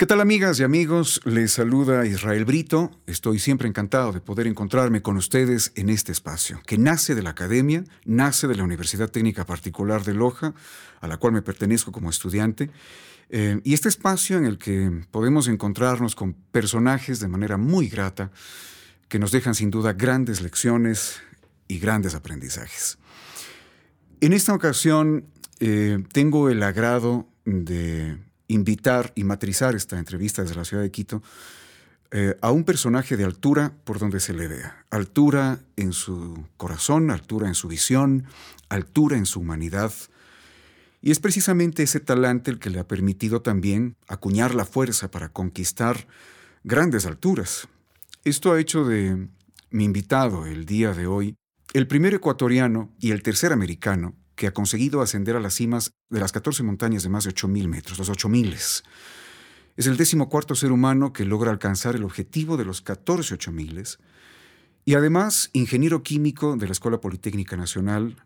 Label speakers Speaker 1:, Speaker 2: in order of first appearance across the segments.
Speaker 1: ¿Qué tal amigas y amigos? Les saluda Israel Brito. Estoy siempre encantado de poder encontrarme con ustedes en este espacio, que nace de la academia, nace de la Universidad Técnica Particular de Loja, a la cual me pertenezco como estudiante. Eh, y este espacio en el que podemos encontrarnos con personajes de manera muy grata, que nos dejan sin duda grandes lecciones y grandes aprendizajes. En esta ocasión eh, tengo el agrado de invitar y matrizar esta entrevista desde la ciudad de Quito eh, a un personaje de altura por donde se le vea. Altura en su corazón, altura en su visión, altura en su humanidad. Y es precisamente ese talante el que le ha permitido también acuñar la fuerza para conquistar grandes alturas. Esto ha hecho de mi invitado el día de hoy el primer ecuatoriano y el tercer americano que ha conseguido ascender a las cimas de las 14 montañas de más de 8.000 metros, los 8.000. Es el décimo cuarto ser humano que logra alcanzar el objetivo de los 14 8.000 y además ingeniero químico de la Escuela Politécnica Nacional,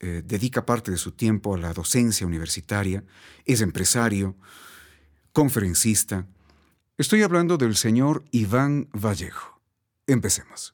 Speaker 1: eh, dedica parte de su tiempo a la docencia universitaria, es empresario, conferencista. Estoy hablando del señor Iván Vallejo. Empecemos.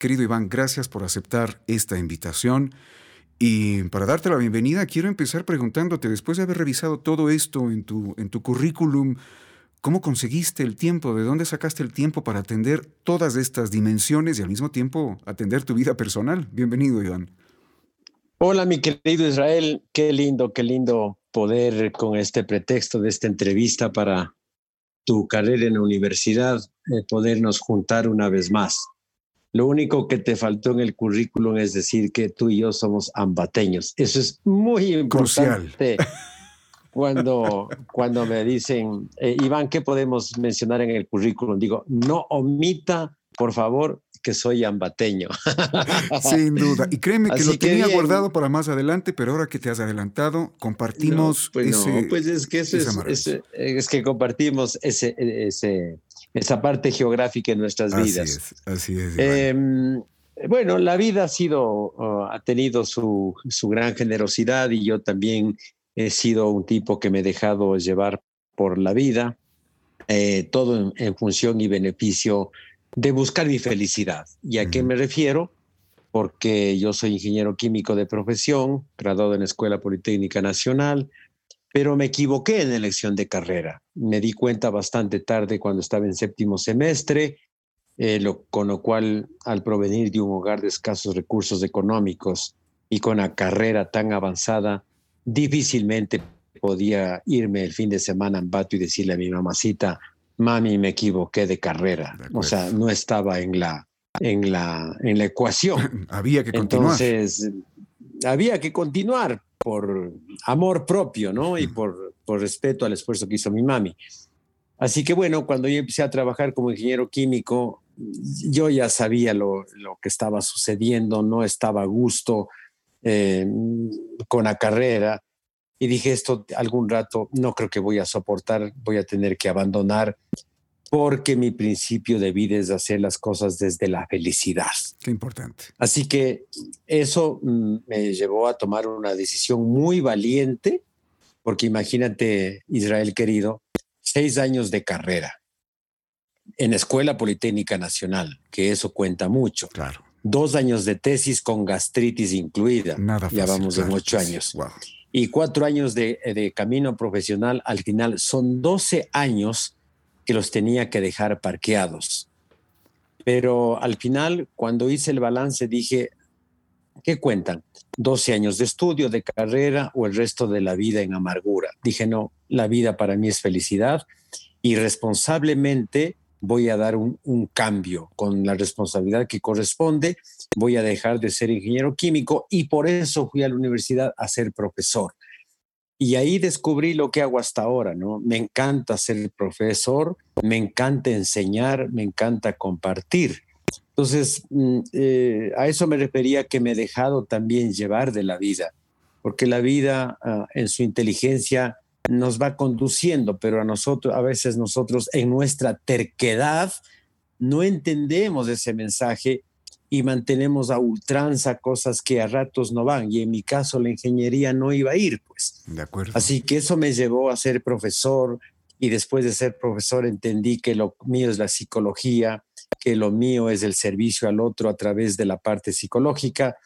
Speaker 1: Querido Iván, gracias por aceptar esta invitación. Y para darte la bienvenida, quiero empezar preguntándote, después de haber revisado todo esto en tu, en tu currículum, ¿cómo conseguiste el tiempo? ¿De dónde sacaste el tiempo para atender todas estas dimensiones y al mismo tiempo atender tu vida personal? Bienvenido, Iván.
Speaker 2: Hola, mi querido Israel. Qué lindo, qué lindo poder con este pretexto de esta entrevista para tu carrera en la universidad, eh, podernos juntar una vez más. Lo único que te faltó en el currículum es decir que tú y yo somos ambateños. Eso es muy importante. Cuando, cuando me dicen, eh, Iván, ¿qué podemos mencionar en el currículum? Digo, no omita, por favor, que soy ambateño.
Speaker 1: Sin duda. Y créeme que lo tenía guardado para más adelante, pero ahora que te has adelantado, compartimos
Speaker 2: pues no, pues es que eso es, es, que compartimos ese, ese esa parte geográfica en nuestras vidas.
Speaker 1: Así es, así es.
Speaker 2: Em, bueno, la vida ha sido, uh, ha tenido su, su, gran generosidad y yo también he sido un tipo que me he dejado llevar por la vida, eh, todo en, función y beneficio de buscar mi felicidad. ¿Y a qué me refiero? Porque yo soy ingeniero químico de profesión, graduado en la Escuela Politécnica Nacional, pero me equivoqué en elección de carrera. Me di cuenta bastante tarde cuando estaba en séptimo semestre, eh, lo, con lo cual al provenir de un hogar de escasos recursos económicos y con la carrera tan avanzada, difícilmente podía irme el fin de semana en Bato y decirle a mi mamacita, mami, me equivoqué de carrera. o sea, no estaba en la, en la, en la ecuación.
Speaker 1: había que continuar.
Speaker 2: Entonces, había que continuar, por amor propio, ¿no? Y por, por respeto al esfuerzo que hizo mi mami. Así que bueno, cuando yo empecé a trabajar como ingeniero químico, yo ya sabía lo, lo que estaba sucediendo, no estaba a gusto eh, con la carrera y dije esto algún rato no creo que voy a soportar, voy a tener que abandonar porque mi principio de vida es hacer las cosas desde la felicidad.
Speaker 1: Qué importante.
Speaker 2: Así que eso mm, me llevó a tomar una decisión muy valiente, porque imagínate, Israel querido, seis años de carrera en Escuela Politécnica Nacional, que eso cuenta mucho.
Speaker 1: Claro.
Speaker 2: Dos años de tesis con gastritis incluida.
Speaker 1: Nada
Speaker 2: Ya vamos en ocho años. y cuatro años de, de, camino profesional, al final son 12 años que los tenía que dejar parqueados. Pero al final, cuando hice el balance, dije, ¿qué cuentan? 12 años de estudio, de carrera o el resto de la vida en amargura. Dije, no, la vida para mí es felicidad y responsablemente voy a dar un, un, cambio con la responsabilidad que corresponde, voy a dejar de ser ingeniero químico y por eso fui a la universidad a ser profesor. Y ahí descubrí lo que hago hasta ahora, ¿no? Me encanta ser profesor, me encanta enseñar, me encanta compartir. Entonces, mm, eh, a eso me refería que me he dejado también llevar de la vida, porque la vida uh, en su inteligencia nos va conduciendo, pero a nosotros, a veces nosotros en nuestra terquedad no entendemos ese mensaje y mantenemos a ultranza cosas que a ratos no van. Y en mi caso la ingeniería no iba a ir, pues.
Speaker 1: De acuerdo.
Speaker 2: Así que eso me llevó a ser profesor y después de ser profesor entendí que lo mío es la psicología, que lo mío es el servicio al otro a través de la parte psicológica.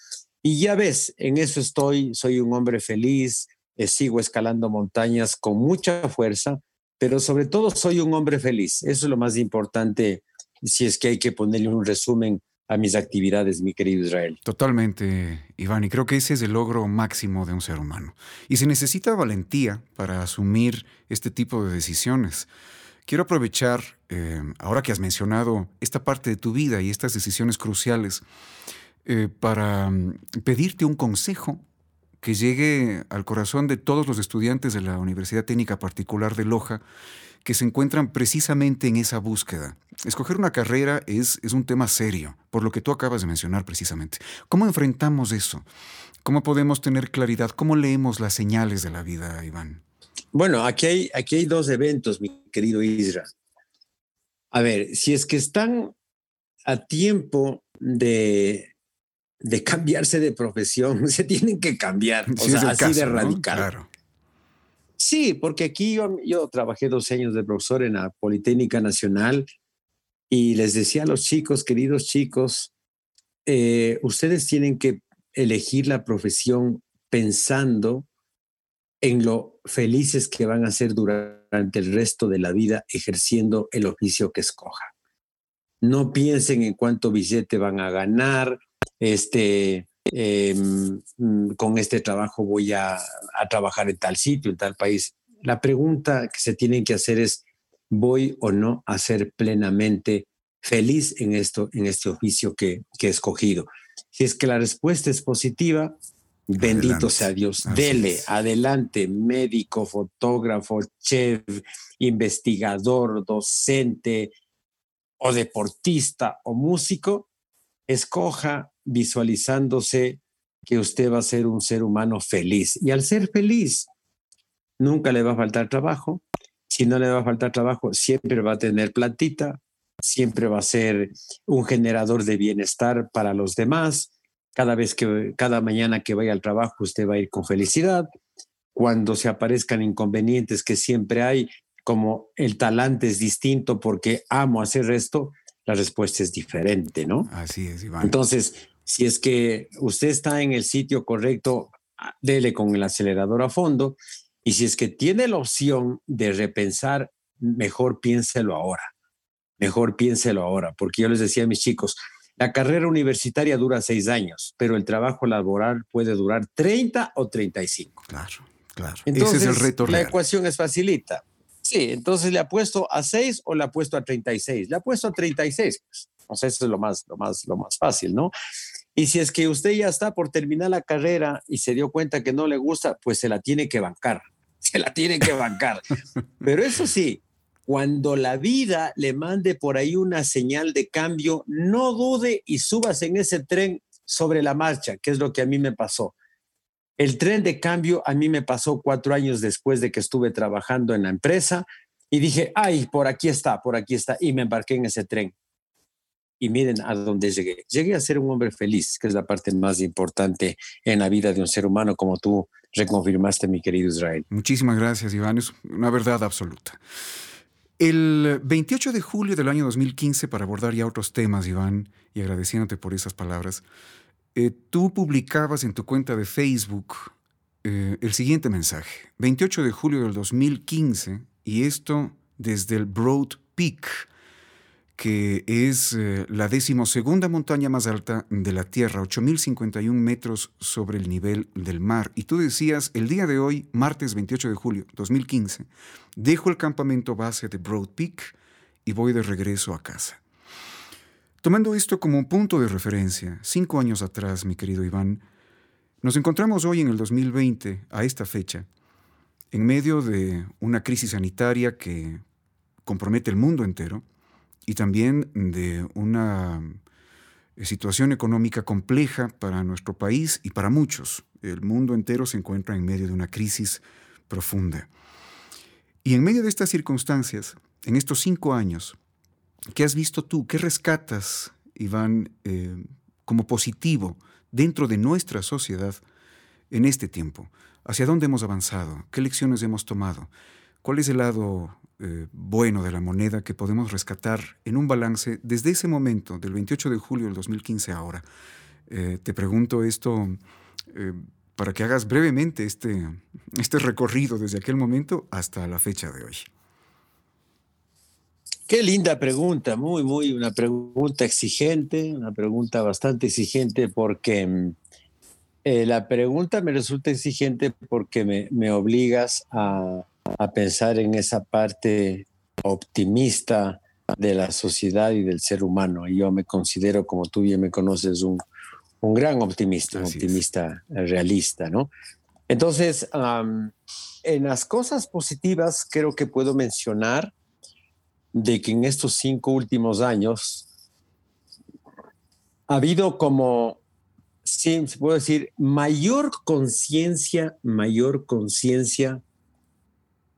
Speaker 2: Y ya ves, en eso estoy, soy un hombre feliz, eh, sigo escalando montañas con mucha fuerza, pero sobre todo soy un hombre feliz. Eso es lo más importante, si es que hay que ponerle un resumen a mis actividades, mi querido Israel.
Speaker 1: Totalmente, Iván, y creo que ese es el logro máximo de un ser humano. Y se necesita valentía para asumir este tipo de decisiones. Quiero aprovechar, eh, ahora que has mencionado esta parte de tu vida y estas decisiones cruciales, eh, para mm, pedirte un consejo que llegue al corazón de todos los estudiantes de la Universidad Técnica Particular de Loja que se encuentran precisamente en esa búsqueda. Escoger una carrera es, es un tema serio, por lo que tú acabas de mencionar precisamente. ¿Cómo enfrentamos eso? ¿Cómo podemos tener claridad? ¿Cómo leemos las señales de la vida, Iván?
Speaker 2: Bueno, aquí hay, aquí hay dos eventos, mi querido Isra. A ver, si es que están a tiempo de de cambiarse de profesión, se tienen que cambiar, o sea, así de radical. Claro. Sí, porque aquí yo, yo trabajé dos años de profesor en la Politécnica Nacional y les decía a los chicos, queridos chicos, eh, ustedes tienen que elegir la profesión pensando en lo felices que van a ser durante el resto de la vida ejerciendo el oficio que escoja. No piensen en cuánto billete van a ganar, este, em, con este trabajo voy a, trabajar en tal sitio, en tal país. La pregunta que se tienen que hacer es, ¿voy o no a ser plenamente feliz en, esto, en este oficio que, que he escogido? Si es que la respuesta es positiva, Bendito sea Dios. Dele, adelante, médico, fotógrafo, chef, investigador, docente o deportista o músico, escoja visualizándose que usted va a ser un ser humano feliz. Y al ser feliz, nunca le va a faltar trabajo. Si no le va a faltar trabajo, siempre va a tener platita, siempre va a ser un generador de bienestar para los demás. Cada vez que, cada mañana que vaya al trabajo, usted va a ir con felicidad. Cuando se aparezcan inconvenientes que siempre hay, como el talante es distinto porque amo hacer esto, la respuesta es diferente, ¿no?
Speaker 1: Así es, Iván.
Speaker 2: Entonces, si es que usted está en el sitio correcto, dele con el acelerador a fondo. Y si es que tiene la opción de repensar, mejor piénselo ahora. Mejor piénselo ahora, porque yo les decía a mis chicos, la carrera universitaria dura seis años, pero el trabajo laboral puede durar 30 o 35.
Speaker 1: Claro, claro.
Speaker 2: Entonces, Ese es el reto La ecuación es facilita. Sí, entonces le apuesto a 6 o le apuesto a 36. Le apuesto a 36, pues. O sea, eso es lo más, lo más, lo más fácil, ¿no? Y si es que usted ya está por terminar la carrera y se dio cuenta que no le gusta, pues se la tiene que bancar. Se la tiene que bancar. Pero eso sí, cuando la vida le mande por ahí una señal de cambio, no dude y subas en ese tren sobre la marcha, que es lo que a mí me pasó. El tren de cambio a mí me pasó cuatro años después de que estuve trabajando en la empresa y dije, ay, por aquí está, por aquí está, y me embarqué en ese tren. Y miren a dónde llegué. Llegué a ser un hombre feliz, que es la parte más importante en la vida de un ser humano, como tú reconfirmaste, mi querido Israel.
Speaker 1: Muchísimas gracias, Iván. Es una verdad absoluta. El 28 de julio del año 2015, para abordar ya otros temas, Iván, y agradeciéndote por esas palabras, eh, tú publicabas en tu cuenta de Facebook eh, el siguiente mensaje. 28 de julio del 2015, y esto desde el Broad Peak, que es eh, la decimosegunda montaña más alta de la Tierra, 8.051 metros sobre el nivel del mar. Y tú decías, el día de hoy, martes 28 de julio 2015, dejo el campamento base de Broad Peak y voy de regreso a casa. Tomando esto como un punto de referencia, cinco años atrás, mi querido Iván, nos encontramos hoy en el 2020, a esta fecha, en medio de una crisis sanitaria que compromete el mundo entero y también de una eh, situación económica compleja para nuestro país y para muchos. El mundo entero se encuentra en medio de una crisis profunda. Y en medio de estas circunstancias, en estos cinco años, ¿qué has visto tú? ¿Qué rescatas, Iván, eh, como positivo dentro de nuestra sociedad en este tiempo? ¿Hacia dónde hemos avanzado? ¿Qué lecciones hemos tomado? ¿Cuál es el lado eh, bueno de la moneda que podemos rescatar en un balance desde ese momento, del 28 de julio del 2015 ahora? Eh, te pregunto esto eh, para que hagas brevemente este, este recorrido desde aquel momento hasta la fecha de hoy.
Speaker 2: Qué linda pregunta, muy, muy, una pregunta exigente, una pregunta bastante exigente porque la pregunta me resulta exigente porque me, me obligas a, a pensar en esa parte optimista de la sociedad y del ser humano. Y yo me considero, como tú bien me conoces, un, un gran optimista, un optimista realista, ¿no? Entonces, en las cosas positivas creo que puedo mencionar de que en estos cinco últimos años ha habido como, sí, se puede decir, mayor conciencia, mayor conciencia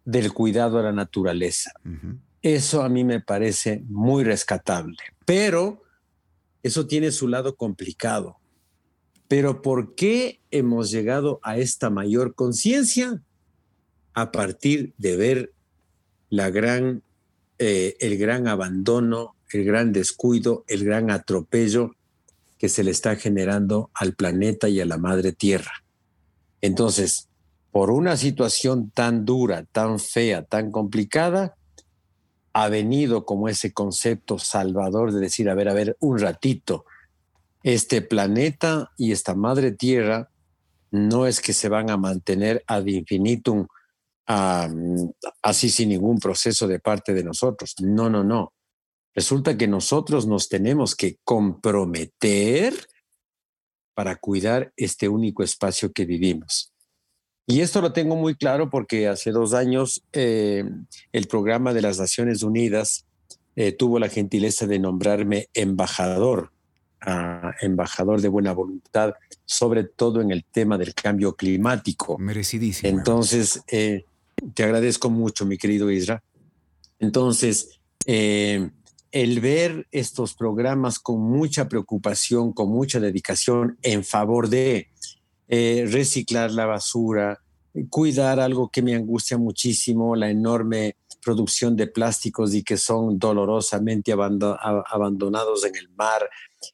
Speaker 2: del cuidado a la naturaleza. Eso a mí me parece muy rescatable, pero eso tiene su lado complicado. Pero ¿por qué hemos llegado a esta mayor conciencia? A partir de ver la gran, eh, el gran abandono, el gran descuido, el gran atropello que se le está generando al planeta y a la madre tierra. Entonces, por una situación tan dura, tan fea, tan complicada, ha venido como ese concepto salvador de decir, a ver, a ver, un ratito, este planeta y esta madre tierra no es que se van a mantener ad infinitum así sin ningún proceso de parte de nosotros. No, no, no. Resulta que nosotros nos tenemos que comprometer para cuidar este único espacio que vivimos. Y esto lo tengo muy claro porque hace dos años eh, el programa de las Naciones Unidas eh, tuvo la gentileza de nombrarme embajador, embajador de buena voluntad, sobre todo en el tema del cambio climático.
Speaker 1: Merecidísimo.
Speaker 2: Entonces, eh, te agradezco mucho, mi querido Isra. Entonces, el ver estos programas con mucha preocupación, con mucha dedicación en favor de eh, reciclar la basura, cuidar algo que me angustia muchísimo, la enorme producción de plásticos y que son dolorosamente abandonados en el mar,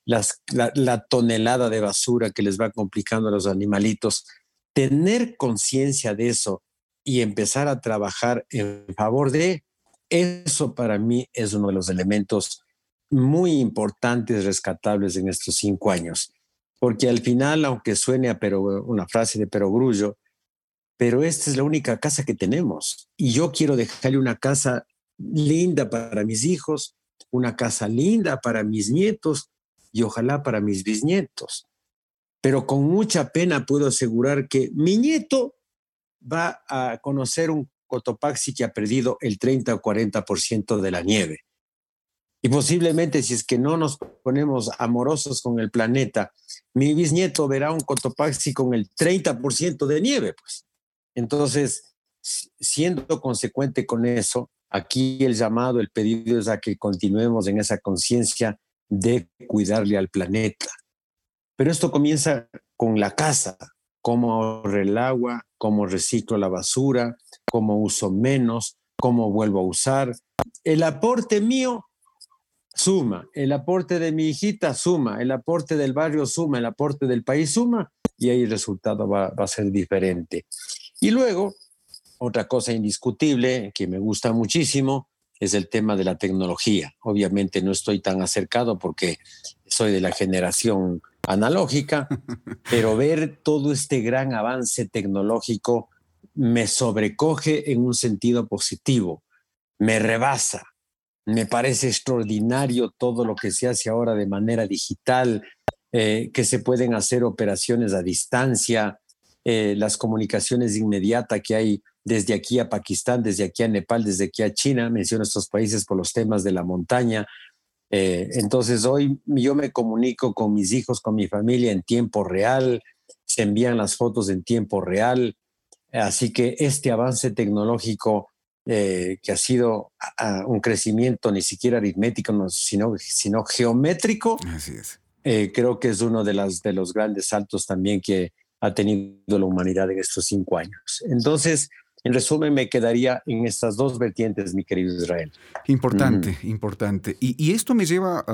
Speaker 2: la, tonelada de basura que les va complicando a los animalitos. Tener conciencia de eso y empezar a trabajar en favor de eso para mí es uno de los elementos muy importantes, rescatables en estos cinco años porque al final, aunque suene pero, una frase de perogrullo, pero esta es la única casa que tenemos y yo quiero dejarle una casa linda para mis hijos, una casa linda para mis nietos y ojalá para mis bisnietos. Pero con mucha pena puedo asegurar que mi nieto va a conocer un Cotopaxi que ha perdido el 30 o 40% de la nieve. Y posiblemente si es que no nos ponemos amorosos con el planeta, mi bisnieto verá un Cotopaxi con el 30% de nieve, pues. Entonces, siendo consecuente con eso, aquí el llamado, el pedido es a que continuemos en esa conciencia de cuidarle al planeta. Pero esto comienza con la casa, cómo ahorro el agua, cómo reciclo la basura, cómo uso menos, cómo vuelvo a usar. El aporte mío suma, el aporte de mi hijita suma, el aporte del barrio suma, el aporte del país suma, y ahí el resultado va, va a ser diferente. Y luego, otra cosa indiscutible que me gusta muchísimo es el tema de la tecnología. Obviamente no estoy tan acercado porque soy de la generación analógica, pero ver todo este gran avance tecnológico me sobrecoge en un sentido positivo, me rebasa. Me parece extraordinario todo lo que se hace ahora de manera digital, eh, que se pueden hacer operaciones a distancia, eh, las comunicaciones inmediatas que hay desde aquí a Pakistán, desde aquí a Nepal, desde aquí a China, menciono estos países por los temas de la montaña. Eh, entonces hoy yo me comunico con mis hijos, con mi familia en tiempo real, se envían las fotos en tiempo real, así que este avance tecnológico eh, que ha sido un crecimiento ni siquiera aritmético, sino, sino geométrico, eh, creo que es uno de, las, de los grandes saltos también que ha tenido la humanidad en estos cinco años. Entonces, en resumen, me quedaría en estas dos vertientes, mi querido Israel.
Speaker 1: Importante, importante. Y, esto me lleva,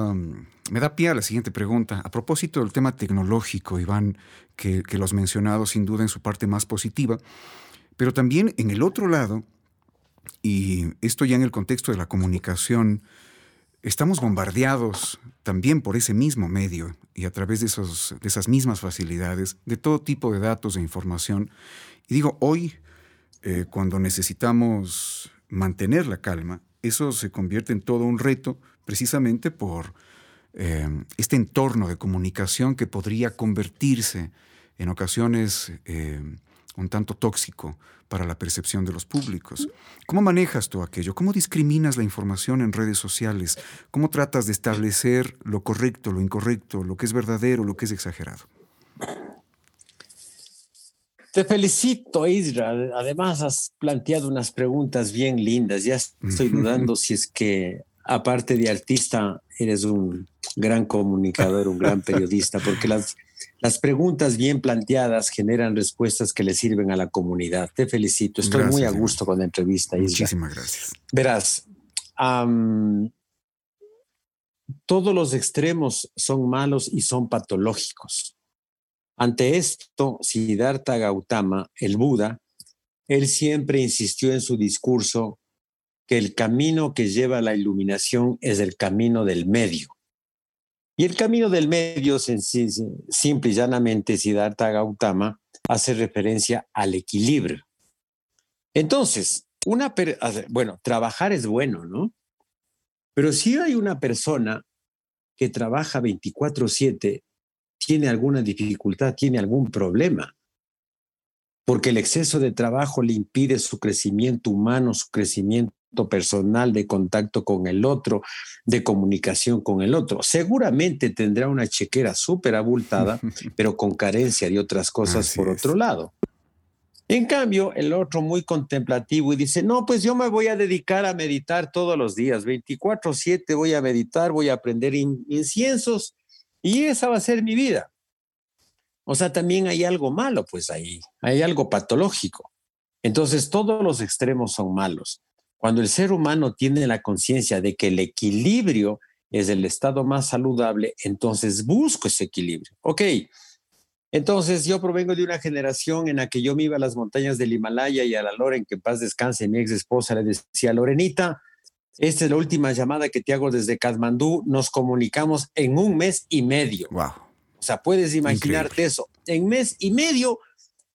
Speaker 1: me da pie a la siguiente pregunta. A propósito del tema tecnológico, Iván, que, que lo has mencionado sin duda en su parte más positiva, pero también en el otro lado, y esto ya en el contexto de la comunicación, estamos bombardeados también por ese mismo medio y a través de, de esas mismas facilidades, de todo tipo de datos e información. Y digo, hoy eh, cuando necesitamos mantener la calma, eso se convierte en todo un reto precisamente por eh, este entorno de comunicación que podría convertirse en ocasiones eh, un tanto tóxico para la percepción de los públicos. ¿Cómo manejas tú aquello? ¿Cómo discriminas la información en redes sociales? ¿Cómo tratas de establecer lo correcto, lo incorrecto, lo que es verdadero, lo que es exagerado?
Speaker 2: Te felicito, Isra. Además, has planteado unas preguntas bien lindas. Ya estoy dudando si es que, aparte de artista, eres un gran comunicador, un gran periodista, porque las, las preguntas bien planteadas generan respuestas que le sirven a la comunidad. Te felicito. Estoy muy a gusto con la entrevista.
Speaker 1: Muchísimas gracias.
Speaker 2: Verás, todos los extremos son malos y son patológicos. Ante esto, Siddhartha Gautama, el Buda, él siempre insistió en su discurso que el camino que lleva a la iluminación es el camino del medio. Y el camino del medio, simple y llanamente, Siddhartha Gautama hace referencia al equilibrio. Entonces, una bueno, trabajar es bueno, ¿no? Pero si hay una persona que trabaja 24/7 tiene alguna dificultad, tiene algún problema, porque el exceso de trabajo le impide su crecimiento humano, su crecimiento personal, de contacto con el otro, de comunicación con el otro. Seguramente tendrá una chequera súper abultada, pero con carencia de otras cosas por otro lado. En cambio, el otro muy contemplativo y dice, no, pues yo me voy a dedicar a meditar todos los días, 24/7 voy a meditar, voy a aprender inciensos y esa va a ser mi vida. O sea, también hay algo malo, pues ahí, hay algo patológico. Entonces, todos los extremos son malos. Cuando el ser humano tiene la conciencia de que el equilibrio es el estado más saludable, entonces busco ese equilibrio. Ok, entonces yo provengo de una generación en la que yo me iba a las montañas del Himalaya y a la Loren, que paz descanse, mi ex esposa le decía, Lorenita, esta es la última llamada que te hago desde Katmandú. Nos comunicamos en un mes y medio.
Speaker 1: Wow.
Speaker 2: O sea, puedes imaginarte eso. En mes y medio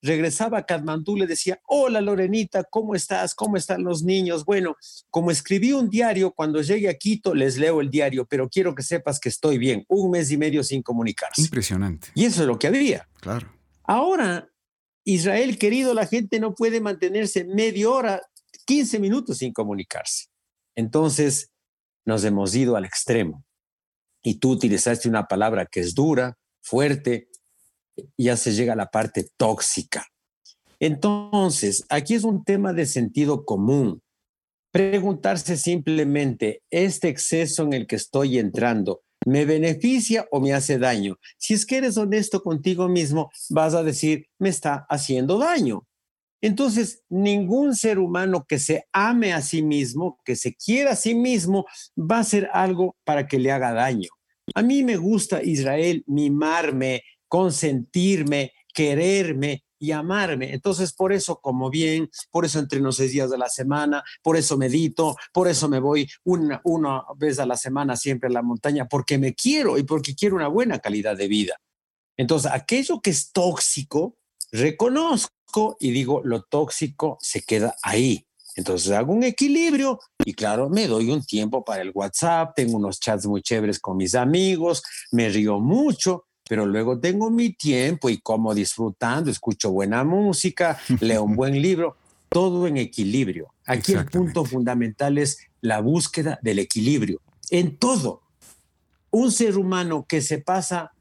Speaker 2: regresaba a Katmandú, le decía, hola Lorenita, ¿cómo estás? ¿Cómo están los niños? Bueno, como escribí un diario, cuando llegue a Quito les leo el diario, pero quiero que sepas que estoy bien. Un mes y medio sin comunicarse.
Speaker 1: Impresionante.
Speaker 2: Y eso es lo que había.
Speaker 1: Claro.
Speaker 2: Ahora, Israel querido, la gente no puede mantenerse media hora, 15 minutos sin comunicarse. Entonces nos hemos ido al extremo. Y tú utilizaste una palabra que es dura, fuerte, ya se llega a la parte tóxica. Entonces, aquí es un tema de sentido común. Preguntarse simplemente, ¿este exceso en el que estoy entrando me beneficia o me hace daño? Si es que eres honesto contigo mismo, vas a decir, me está haciendo daño. Entonces, ningún ser humano que se ame a sí mismo, que se quiera a sí mismo, va a hacer algo para que le haga daño. A mí me gusta Israel mimarme, consentirme, quererme y amarme. Entonces, por eso como bien, por eso entreno seis días de la semana, por eso medito, por eso me voy una, una vez a la semana siempre a la montaña, porque me quiero y porque quiero una buena calidad de vida. Entonces, aquello que es tóxico, reconozco y digo, lo tóxico se queda ahí. Entonces hago un equilibrio y claro, me doy un tiempo para el WhatsApp, tengo unos chats muy chéveres con mis amigos, me río mucho, pero luego tengo mi tiempo y como disfrutando, escucho buena música, leo un buen libro, todo en equilibrio. Aquí el punto fundamental es la búsqueda del equilibrio en todo. Un ser humano que se pasa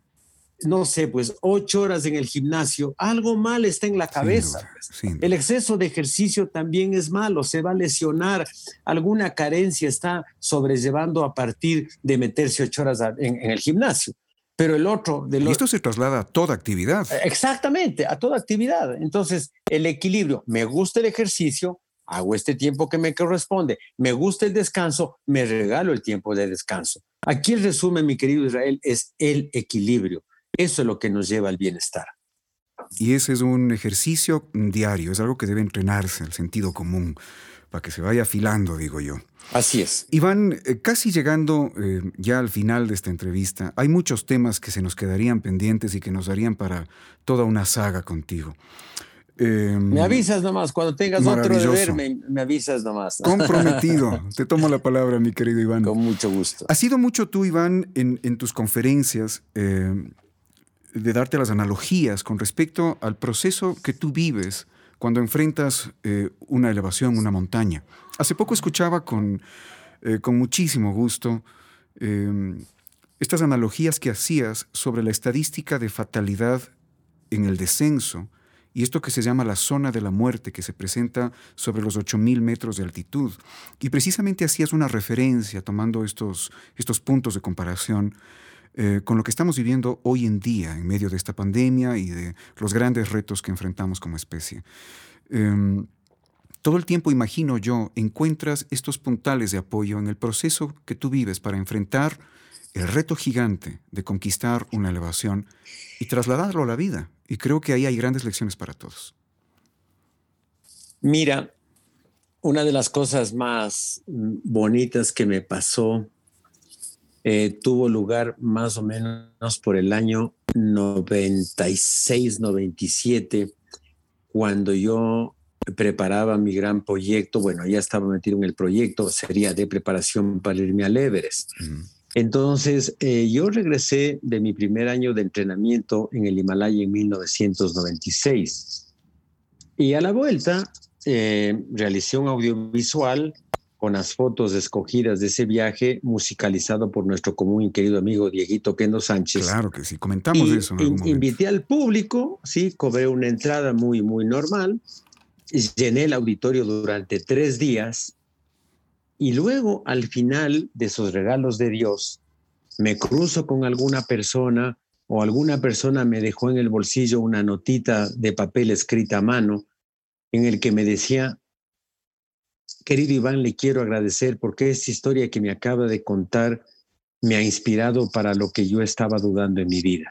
Speaker 2: no sé, pues ocho horas en el gimnasio, algo mal está en la cabeza. Pues. el exceso de ejercicio también es malo, se va a lesionar, alguna carencia está sobrellevando a partir de meterse ocho horas en, el gimnasio. Pero el otro...
Speaker 1: De esto se traslada a toda actividad.
Speaker 2: Exactamente, a toda actividad. Entonces, el equilibrio, me gusta el ejercicio, hago este tiempo que me corresponde, me gusta el descanso, me regalo el tiempo de descanso. Aquí el resumen, mi querido Israel, es el equilibrio. Eso es lo que nos lleva al bienestar.
Speaker 1: Y ese es un ejercicio diario, es algo que debe entrenarse, el sentido común, para que se vaya afilando, digo yo.
Speaker 2: Así es.
Speaker 1: Iván, eh, casi llegando eh, ya al final de esta entrevista, hay muchos temas que se nos quedarían pendientes y que nos darían para toda una saga contigo.
Speaker 2: Em, me avisas nomás, cuando tengas otro deber, me, me, avisas nomás.
Speaker 1: Comprometido, te tomo la palabra, mi querido Iván.
Speaker 2: Con mucho gusto.
Speaker 1: Ha sido mucho tú, Iván, en, en tus conferencias. Eh, de darte las analogías con respecto al proceso que tú vives cuando enfrentas eh, una elevación, una montaña. Hace poco escuchaba con, eh, con muchísimo gusto em, estas analogías que hacías sobre la estadística de fatalidad en el descenso y esto que se llama la zona de la muerte que se presenta sobre los 8.000 metros de altitud. Y precisamente hacías una referencia tomando estos, estos puntos de comparación eh, con lo que estamos viviendo hoy en día en medio de esta pandemia y de los grandes retos que enfrentamos como especie. Em, todo el tiempo, imagino yo, encuentras estos puntales de apoyo en el proceso que tú vives para enfrentar el reto gigante de conquistar una elevación y trasladarlo a la vida. Y creo que ahí hay grandes lecciones para todos.
Speaker 2: Mira, una de las cosas más bonitas que me pasó eh, tuvo lugar más o menos por el año 96, 97, cuando yo preparaba mi gran proyecto, bueno, ya estaba metido en el proyecto, sería de preparación para irme al Everest. Entonces, eh, yo regresé de mi primer año de entrenamiento en el Himalaya en 1996. Y a la vuelta, eh, realicé un audiovisual con las fotos escogidas de ese viaje musicalizado por nuestro común y querido amigo Dieguito Kendo Sánchez.
Speaker 1: Claro que sí, comentamos eso. En
Speaker 2: invité al público, sí, cobré una entrada muy, muy normal, llené el auditorio durante tres días y luego al final de esos regalos de Dios me cruzo con alguna persona o alguna persona me dejó en el bolsillo una notita de papel escrita a mano en el que me decía, Querido Iván, le quiero agradecer porque esta historia que me acaba de contar me ha inspirado para lo que yo estaba dudando en mi vida.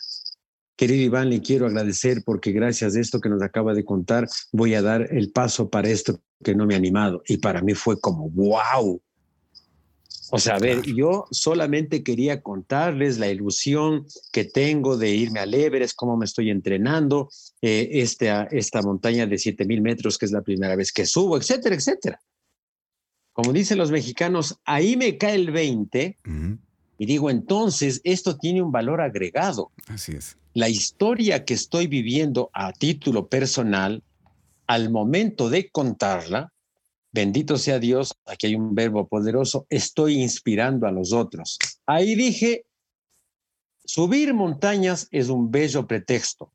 Speaker 2: Querido Iván, le quiero agradecer porque gracias a esto que nos acaba de contar voy a dar el paso para esto que no me ha animado. Y para mí fue como, wow. O sea, a ver, yo solamente quería contarles la ilusión que tengo de irme al Everest, cómo me estoy entrenando, eh, esta, esta montaña de 7000 metros que es la primera vez que subo, etcétera, etcétera como dicen los mexicanos, ahí me cae el 20 y digo, entonces esto tiene un valor agregado.
Speaker 1: Así es.
Speaker 2: La historia que estoy viviendo a título personal, al momento de contarla, bendito sea Dios, aquí hay un verbo poderoso, estoy inspirando a los otros. Ahí dije, subir montañas es un bello pretexto,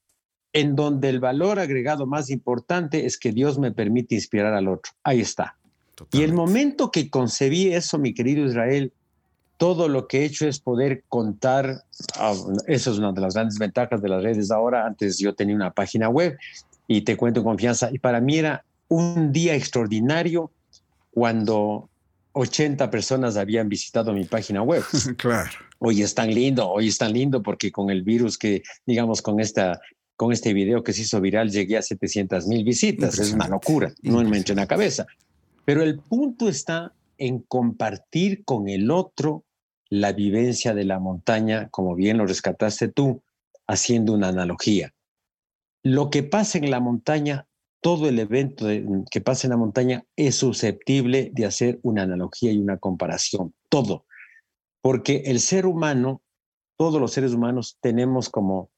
Speaker 2: en donde el valor agregado más importante es que Dios me permite inspirar al otro. Ahí está. Y el momento que concebí eso, mi querido Israel, todo lo que he hecho es poder contar, ah, eso es una de las grandes ventajas de las redes ahora, antes yo tenía una página web y te cuento confianza, y para mí era un día extraordinario cuando 80 personas habían visitado mi página web.
Speaker 1: claro.
Speaker 2: Hoy es tan lindo, hoy es tan lindo porque con el virus que, digamos, con esta con este video que se hizo viral llegué a 700 mil visitas. Es una locura, no me entra en la cabeza. Pero el punto está en compartir con el otro la vivencia de la montaña, como bien lo rescataste tú, haciendo una analogía. Lo que pasa en la montaña, todo el evento que pasa en la montaña es susceptible de hacer una analogía y una comparación, todo. Porque el ser humano, todos los seres humanos tenemos como,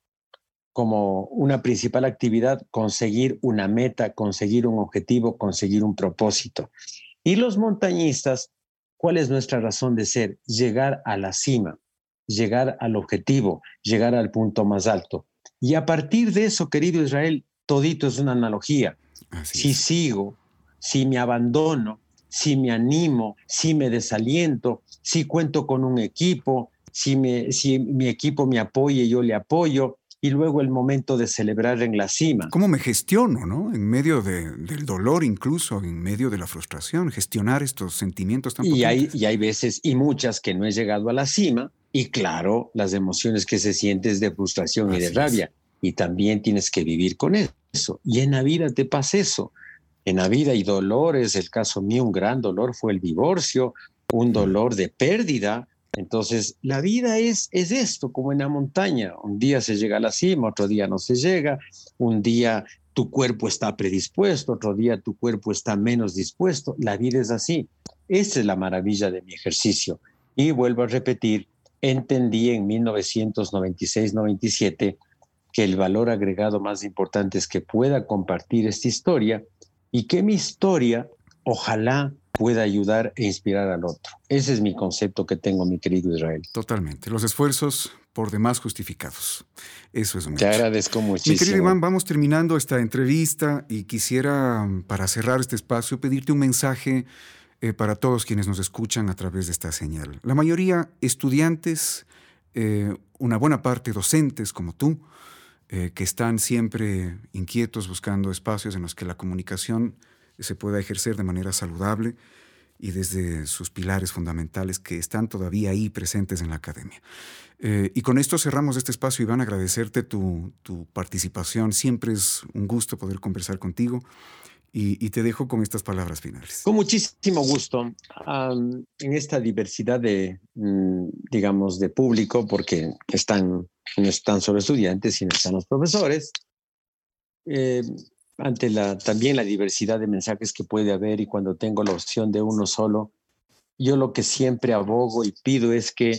Speaker 2: como una principal actividad conseguir una meta, conseguir un objetivo, conseguir un propósito. Y los montañistas ¿Cuál es nuestra razón de ser? Llegar a la cima, llegar al objetivo, llegar al punto más alto. Y a partir de eso, querido Israel, todito es una analogía. si sigo, si me abandono, si me animo, si me desaliento, si cuento con un equipo, si, me, si mi equipo me apoya y yo le apoyo, y luego el momento de celebrar en la cima.
Speaker 1: ¿Cómo me gestiono, no? En medio del dolor, incluso en medio de la frustración, gestionar estos sentimientos tan
Speaker 2: y hay, y hay veces y muchas que no he llegado a la cima, y claro, las emociones que se sientes de frustración y de rabia. Y también tienes que vivir con eso. Y en la vida te pasa eso. En la vida hay dolores. El caso mío, un gran dolor fue el divorcio, un dolor de pérdida, entonces, la vida es, es esto, como en la montaña. Un día se llega a la cima, otro día no se llega, un día tu cuerpo está predispuesto, otro día tu cuerpo está menos dispuesto. La vida es así. Esa es la maravilla de mi ejercicio. Y vuelvo a repetir, entendí en 1996-97 que el valor agregado más importante es que pueda compartir esta historia y que mi historia ojalá pueda ayudar e inspirar al otro. Ese es mi concepto que tengo, mi querido Israel.
Speaker 1: Totalmente. Los esfuerzos por demás justificados. Eso es mucho.
Speaker 2: Te agradezco muchísimo.
Speaker 1: Mi querido Iván, vamos terminando esta entrevista y quisiera, para cerrar este espacio, pedirte un mensaje eh, para todos quienes nos escuchan a través de esta señal. La mayoría estudiantes, eh, una buena parte docentes como tú, eh, que están siempre inquietos buscando espacios en los que la comunicación se pueda ejercer de manera saludable y desde sus pilares fundamentales que están todavía ahí presentes en la academia. Eh, y con esto cerramos este espacio, Iván, agradecerte tu, tu participación. Siempre es un gusto poder conversar contigo. Y, te dejo con estas palabras finales.
Speaker 2: Con muchísimo gusto. en esta diversidad de, mm, digamos, de público, porque están, no están solo estudiantes, sino están los profesores, eh, ante la, también la diversidad de mensajes que puede haber y cuando tengo la opción de uno solo, yo lo que siempre abogo y pido es que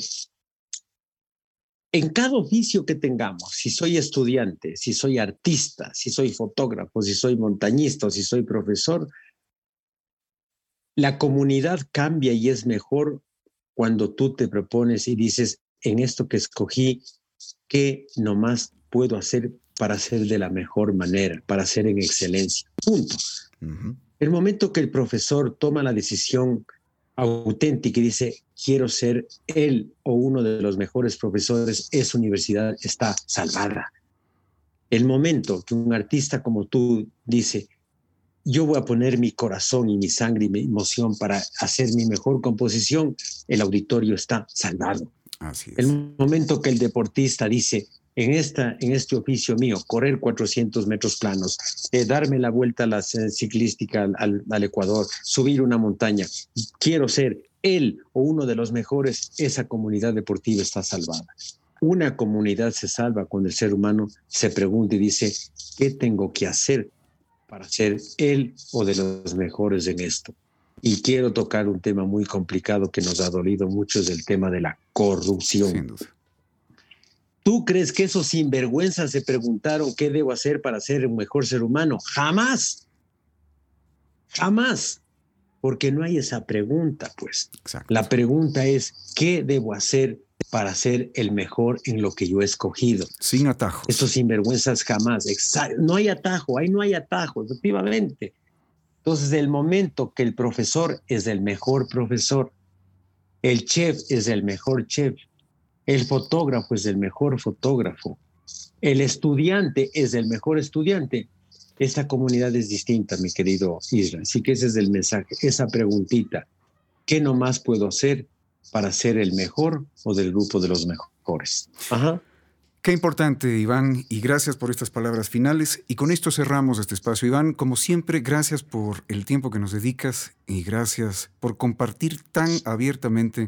Speaker 2: en cada oficio que tengamos, si soy estudiante, si soy artista, si soy fotógrafo, si soy montañista, si soy profesor, la comunidad cambia y es mejor cuando tú te propones y dices, en esto que escogí, ¿qué nomás puedo hacer para hacer de la mejor manera, para hacer en excelencia. Punto. El momento que el profesor toma la decisión auténtica y dice, quiero ser él o uno de los mejores profesores, esa universidad está salvada. El momento que un artista como tú dice, yo voy a poner mi corazón y mi sangre y mi emoción para hacer mi mejor composición, el auditorio está salvado.
Speaker 1: Así es.
Speaker 2: El momento que el deportista dice, en, esta, en este oficio mío, correr 400 metros planos, eh, darme la vuelta a la ciclística al, al, Ecuador, subir una montaña, quiero ser él o uno de los mejores, esa comunidad deportiva está salvada. Una comunidad se salva cuando el ser humano se pregunta y dice, ¿qué tengo que hacer para ser él o de los mejores en esto? Y quiero tocar un tema muy complicado que nos ha dolido mucho, es el tema de la corrupción. ¿Tú crees que esos sinvergüenzas se preguntaron qué debo hacer para ser un mejor ser humano? Jamás. Jamás. Porque no hay esa pregunta, pues. La pregunta es, ¿qué debo hacer para ser el mejor en lo que yo he escogido?
Speaker 1: Sin atajos.
Speaker 2: Esos sinvergüenzas jamás. No hay atajo, ahí no hay atajo, efectivamente. Entonces, el momento que el profesor es el mejor profesor, el chef es el mejor chef, el fotógrafo es el mejor fotógrafo. El estudiante es el mejor estudiante. Esta comunidad es distinta, mi querido Isra. Así que ese es el mensaje, esa preguntita. ¿Qué nomás puedo hacer para ser el mejor o del grupo de los mejores? Ajá.
Speaker 1: Qué importante, Iván, y gracias por estas palabras finales. Y con esto cerramos este espacio. Iván, como siempre, gracias por el tiempo que nos dedicas y gracias por compartir tan abiertamente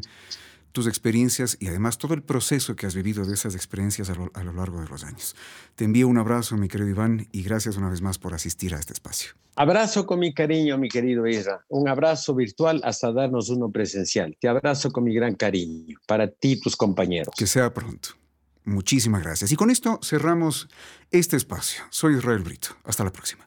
Speaker 1: tus experiencias y además todo el proceso que has vivido de esas experiencias a lo, largo de los años. Te envío un abrazo, mi querido Iván, y gracias una vez más por asistir a este espacio.
Speaker 2: Abrazo con mi cariño, mi querido Isra. Un abrazo virtual hasta darnos uno presencial. Te abrazo con mi gran cariño para ti y tus compañeros.
Speaker 1: Que sea pronto. Muchísimas gracias. Y con esto cerramos este espacio. Soy Israel Brito. Hasta la próxima.